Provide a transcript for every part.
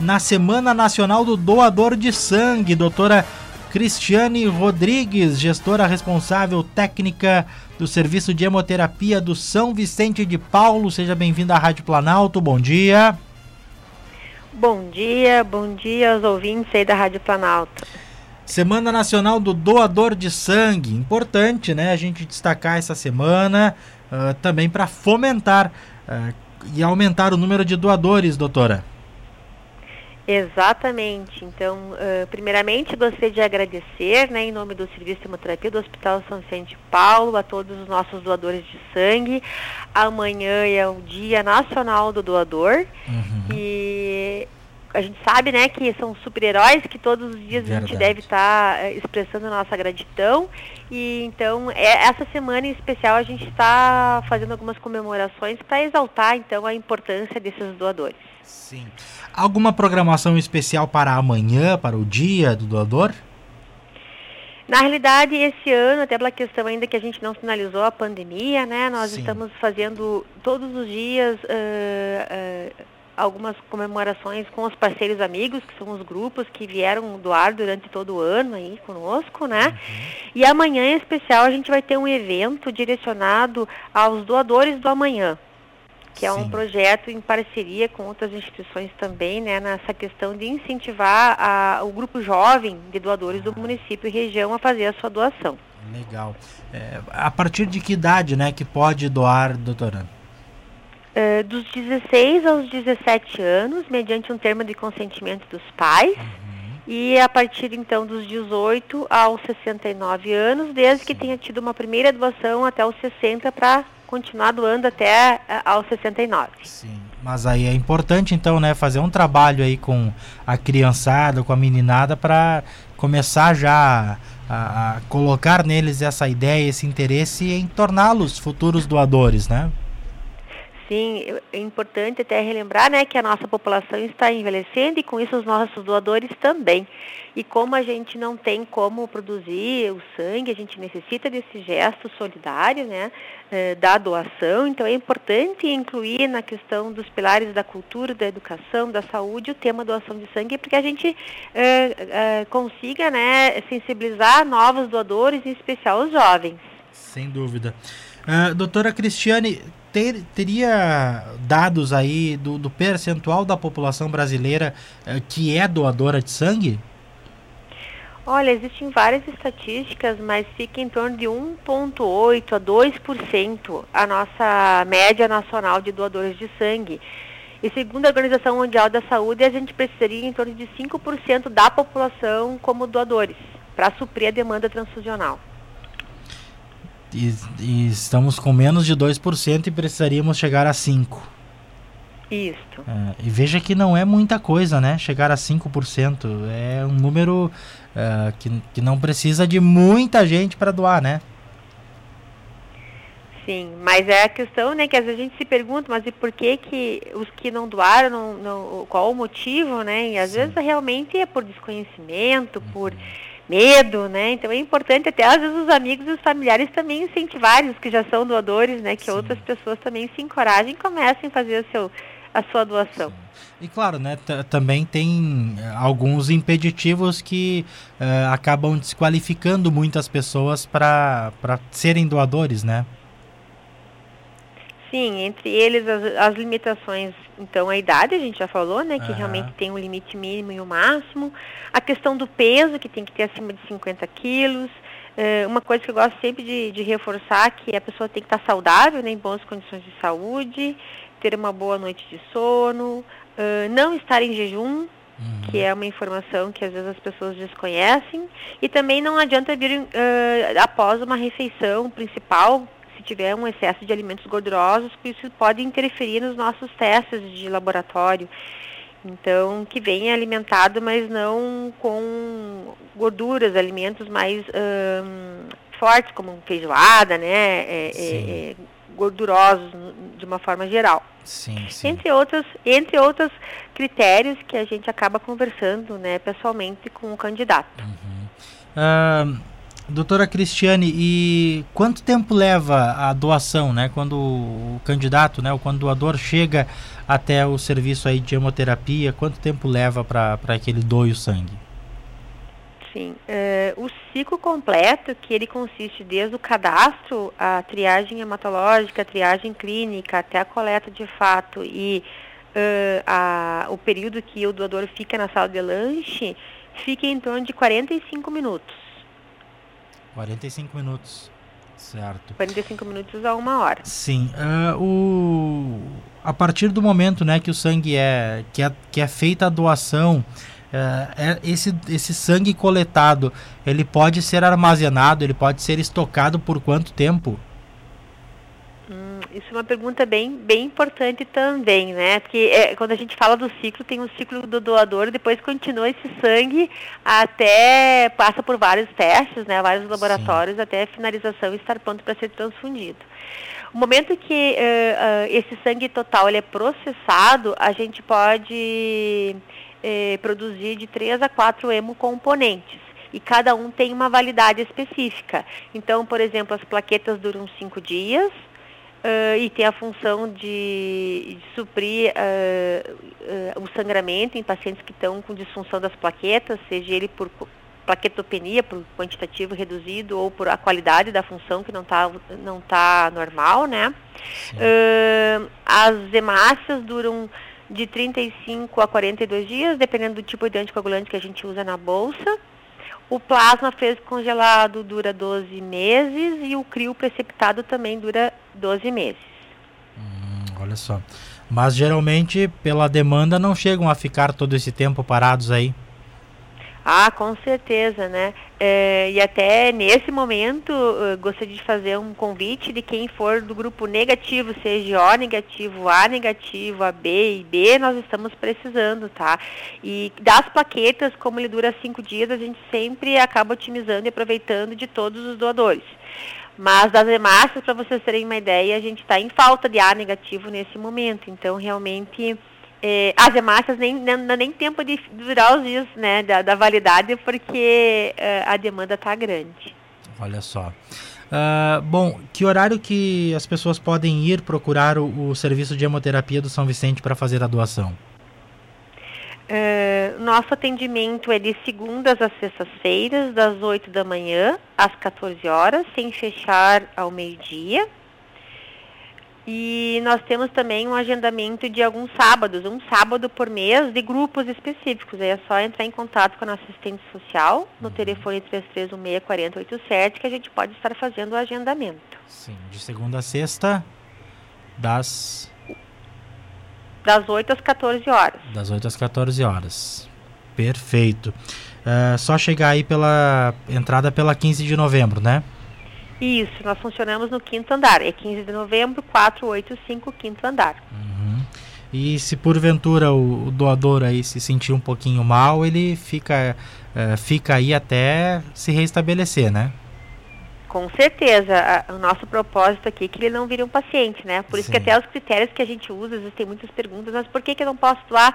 na Semana Nacional do Doador de Sangue. Doutora Cristiane Rodrigues, gestora responsável técnica do Serviço de Hemoterapia do São Vicente de Paulo. Seja bem-vinda à Rádio Planalto. Bom dia. Bom dia, bom dia aos ouvintes aí da Rádio Planalto. Semana Nacional do Doador de Sangue. Importante, né? A gente destacar essa semana uh, também para fomentar uh, e aumentar o número de doadores, doutora. Exatamente. Então, uh, primeiramente, gostaria de agradecer, né, em nome do Serviço de Hemoterapia do Hospital São Vicente Paulo, a todos os nossos doadores de sangue. Amanhã é o Dia Nacional do Doador uhum. e a gente sabe, né, que são super-heróis que todos os dias Verdade. a gente deve estar tá, uh, expressando a nossa gratidão. E então, é, essa semana em especial a gente está fazendo algumas comemorações para exaltar então a importância desses doadores. Sim. Alguma programação especial para amanhã, para o dia do doador? Na realidade, esse ano, até pela questão ainda que a gente não finalizou a pandemia, né? Nós Sim. estamos fazendo todos os dias uh, uh, algumas comemorações com os parceiros amigos, que são os grupos que vieram doar durante todo o ano aí conosco, né? Uhum. E amanhã, em especial, a gente vai ter um evento direcionado aos doadores do amanhã que é um projeto em parceria com outras instituições também, né, nessa questão de incentivar a, o grupo jovem de doadores do município e região a fazer a sua doação. Legal. É, a partir de que idade, né, que pode doar, doutora? É, dos 16 aos 17 anos, mediante um termo de consentimento dos pais. Uhum. E a partir então dos 18 aos 69 anos, desde Sim. que tenha tido uma primeira doação até os 60 para continuar doando até uh, aos 69. Sim, mas aí é importante então, né, fazer um trabalho aí com a criançada, com a meninada para começar já a, a, colocar neles essa ideia, esse interesse em torná-los futuros doadores, né? Sim, é importante até relembrar né, que a nossa população está envelhecendo e com isso os nossos doadores também. E como a gente não tem como produzir o sangue, a gente necessita desse gesto solidário né, eh, da doação, então é importante incluir na questão dos pilares da cultura, da educação, da saúde, o tema doação de sangue, porque a gente eh, eh, consiga né, sensibilizar novos doadores, em especial os jovens. Sem dúvida. Uh, doutora Cristiane, ter, teria dados aí do, do, percentual da população brasileira uh, que é doadora de sangue? Olha, existem várias estatísticas, mas fica em torno de 1,8% a 2% a nossa média nacional de doadores de sangue. E segundo a Organização Mundial da Saúde, a gente precisaria em torno de 5% da população como doadores, para suprir a demanda transfusional. E, e, estamos com menos de 2% e precisaríamos chegar a 5%. Isso. É, e veja que não é muita coisa, né? Chegar a 5%. É um número uh, que, que não precisa de muita gente para doar, né? Sim, mas é a questão, né, que às vezes a gente se pergunta, mas e por que que os que não doaram, não, não qual o motivo, né? E às Sim. vezes realmente é por desconhecimento, uhum. Medo, né? Então é importante até às vezes os amigos e os familiares também incentivarem os que já são doadores, né? Que Sim. outras pessoas também se encorajem e comecem a fazer o seu, a sua doação. E claro, né, também tem eh, alguns impeditivos que uh, acabam desqualificando muitas pessoas para serem doadores, né? Sim, entre eles as, as, limitações, então a idade a gente já falou, né, que uhum. realmente tem um limite mínimo e um máximo, a questão do peso, que tem que ter acima de 50 quilos, uh, uma coisa que eu gosto sempre de, de, reforçar, que a pessoa tem que estar saudável, né, em boas condições de saúde, ter uma boa noite de sono, uh, não estar em jejum, Uhum. que é uma informação que às vezes as pessoas desconhecem. E também não adianta vir uh, após uma refeição principal, tiver um excesso de alimentos gordurosos, isso pode interferir nos nossos testes de laboratório. Então, que venha alimentado, mas não com gorduras, alimentos mais hum, fortes, como feijoada, né? É, é, é, gordurosos de uma forma geral. Sim, sim. Entre outros, entre outros critérios que a gente acaba conversando, né, pessoalmente com o candidato. Uhum. Uh Doutora Cristiane, e quanto tempo leva a doação, né? Quando o candidato, né, quando o doador chega até o serviço aí de hemoterapia, quanto tempo leva para que ele doe o sangue? Sim, uh, o ciclo completo, que ele consiste desde o cadastro, a triagem hematológica, a triagem clínica, até a coleta de fato e uh, a, o período que o doador fica na sala de lanche, fica em torno de 45 minutos. 45 minutos. Certo. 45 minutos a uma hora. Sim. Uh, o... A partir do momento né, que o sangue é. que é, que é feita a doação, uh, é, esse, esse sangue coletado, ele pode ser armazenado, ele pode ser estocado por quanto tempo? Isso é uma pergunta bem, bem importante também, né? Porque é, quando a gente fala do ciclo, tem o ciclo do doador, depois continua esse sangue até passa por vários testes, né? Vários laboratórios Sim. até a finalização e estar pronto para ser transfundido. O momento que uh, uh, esse sangue total ele é processado, a gente pode uh, produzir de 3 a 4 hemocomponentes e cada um tem uma validade específica. Então, por exemplo, as plaquetas duram 5 dias, Uh, e tem a função de, de suprir uh, uh, o sangramento em pacientes que estão com disfunção das plaquetas, seja ele por plaquetopenia, por quantitativo reduzido, ou por a qualidade da função que não está não tá normal, né? as hemácias duram de 35 a 42 dias, dependendo do tipo de anticoagulante que a gente usa na bolsa. O plasma fresco congelado dura 12 meses e o crio precipitado também dura 12 meses. Hum, olha só. Mas geralmente, pela demanda, não chegam a ficar todo esse tempo parados aí. Ah, com certeza, né? É, e até nesse momento, gostaria de fazer um convite de quem for do grupo negativo, seja O negativo, A negativo, AB e B, nós estamos precisando, tá? E das plaquetas, como ele dura cinco dias, a gente sempre acaba otimizando e aproveitando de todos os doadores. Mas das hemácias, para vocês terem uma ideia, a gente está em falta de A negativo nesse momento. Então, realmente é, as hemácias nem, nem, nem tempo de durar os dias né, da, da validade, porque é, a demanda está grande. Olha só. Uh, bom, que horário que as pessoas podem ir procurar o, o serviço de hemoterapia do São Vicente para fazer a doação? Uh, nosso atendimento é de segundas às sextas-feiras, das 8 da manhã às 14 horas, sem fechar ao meio-dia. E nós temos também um agendamento de alguns sábados, um sábado por mês, de grupos específicos. Aí é só entrar em contato com a nossa assistente social no uhum. telefone 3316-4087 que a gente pode estar fazendo o agendamento. Sim, de segunda a sexta, das. Das 8 às 14 horas. Das 8 às 14 horas. Perfeito. Uh, só chegar aí pela entrada pela 15 de novembro, né? Isso, nós funcionamos no quinto andar. É 15 de novembro, 485, quinto andar. Uhum. E se porventura o, o, doador aí se sentir um pouquinho mal, ele fica, uh, fica aí até se restabelecer, né? Com certeza. o nosso propósito aqui é que ele não vire um paciente, né? Por isso Sim. que até os critérios que a gente usa, às vezes tem muitas perguntas, mas por que, que eu não posso doar?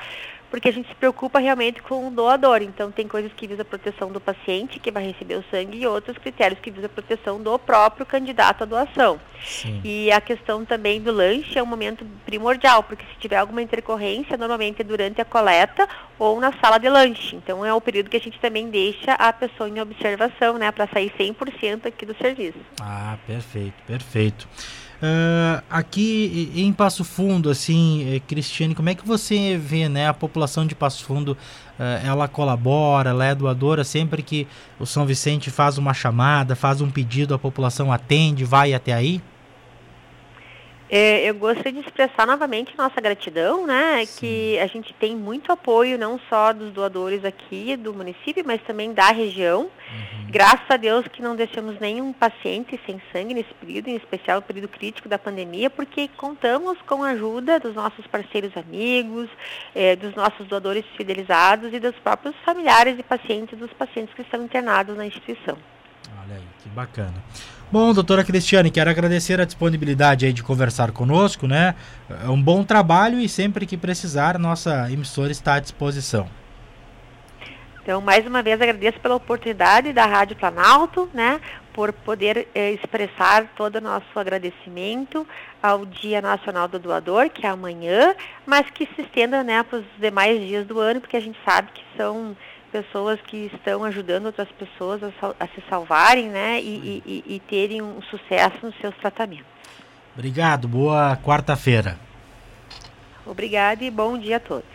Porque a gente se preocupa realmente com o doador. Então, tem coisas que visam a proteção do paciente que vai receber o sangue e outros critérios que visam a proteção do próprio candidato à doação. Sim. E a questão também do lanche é um momento primordial, porque se tiver alguma intercorrência, normalmente é durante a coleta ou na sala de lanche. Então, é o período que a gente também deixa a pessoa em observação, né, para sair 100% aqui do serviço. Ah, perfeito, perfeito. Uh, aqui em Passo Fundo, assim, eh, Cristiane, como é que você vê, né, a população de Passo Fundo, uh, ela colabora, ela é doadora sempre que o São Vicente faz uma chamada, faz um pedido, a população atende, vai até aí? É, eu gostaria de expressar novamente nossa gratidão, né? Sim. Que a gente tem muito apoio, não só dos doadores aqui do município, mas também da região. Uhum. Graças a Deus que não deixamos nenhum paciente sem sangue nesse período, em especial o período crítico da pandemia, porque contamos com a ajuda dos nossos parceiros amigos, é, dos nossos doadores fidelizados e dos próprios familiares e pacientes dos pacientes que estão internados na instituição. Olha aí, que bacana. Bom, doutora Cristiane, quero agradecer a disponibilidade aí de conversar conosco, né? É um bom trabalho e sempre que precisar, nossa emissora está à disposição. Então, mais uma vez, agradeço pela oportunidade da Rádio Planalto, né, por poder eh, expressar todo o nosso agradecimento ao Dia Nacional do Doador, que é amanhã, mas que se estenda né, para os demais dias do ano, porque a gente sabe que são pessoas que estão ajudando outras pessoas a, a se salvarem né, e, e, e terem um sucesso nos seus tratamentos. Obrigado, boa quarta-feira. Obrigada e bom dia a todos.